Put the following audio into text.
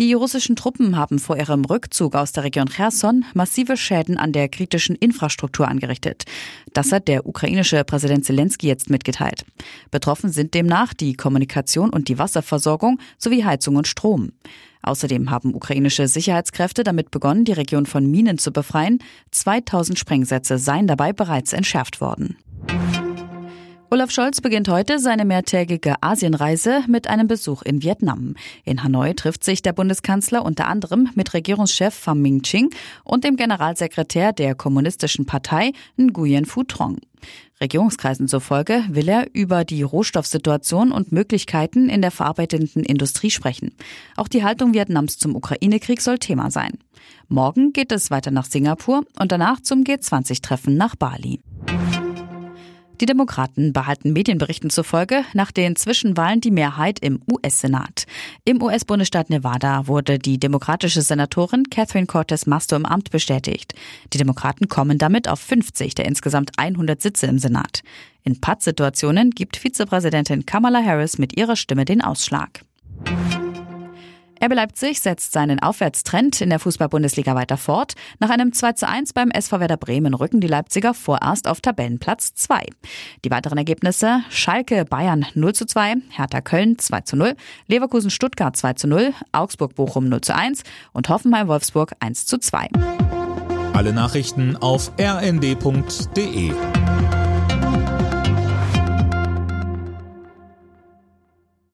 Die russischen Truppen haben vor ihrem Rückzug aus der Region Cherson massive Schäden an der kritischen Infrastruktur angerichtet. Das hat der ukrainische Präsident Zelensky jetzt mitgeteilt. Betroffen sind demnach die Kommunikation und die Wasserversorgung sowie Heizung und Strom. Außerdem haben ukrainische Sicherheitskräfte damit begonnen, die Region von Minen zu befreien. 2000 Sprengsätze seien dabei bereits entschärft worden. Olaf Scholz beginnt heute seine mehrtägige Asienreise mit einem Besuch in Vietnam. In Hanoi trifft sich der Bundeskanzler unter anderem mit Regierungschef Pham Minh Ching und dem Generalsekretär der Kommunistischen Partei Nguyen Phu Trong. Regierungskreisen zufolge will er über die Rohstoffsituation und Möglichkeiten in der verarbeitenden Industrie sprechen. Auch die Haltung Vietnams zum Ukraine-Krieg soll Thema sein. Morgen geht es weiter nach Singapur und danach zum G20-Treffen nach Bali. Die Demokraten behalten Medienberichten zufolge nach den Zwischenwahlen die Mehrheit im US-Senat. Im US-Bundesstaat Nevada wurde die demokratische Senatorin Catherine Cortez Masto im Amt bestätigt. Die Demokraten kommen damit auf 50 der insgesamt 100 Sitze im Senat. In Pattsituationen gibt Vizepräsidentin Kamala Harris mit ihrer Stimme den Ausschlag. RB Leipzig setzt seinen Aufwärtstrend in der Fußball-Bundesliga weiter fort. Nach einem 2 zu 1 beim SV Werder Bremen rücken die Leipziger vorerst auf Tabellenplatz 2. Die weiteren Ergebnisse Schalke Bayern 0 zu 2, Hertha Köln 2 zu 0, Leverkusen Stuttgart 2 zu 0, Augsburg Bochum 0 zu 1 und Hoffenheim Wolfsburg 1 zu 2. Alle Nachrichten auf rnd.de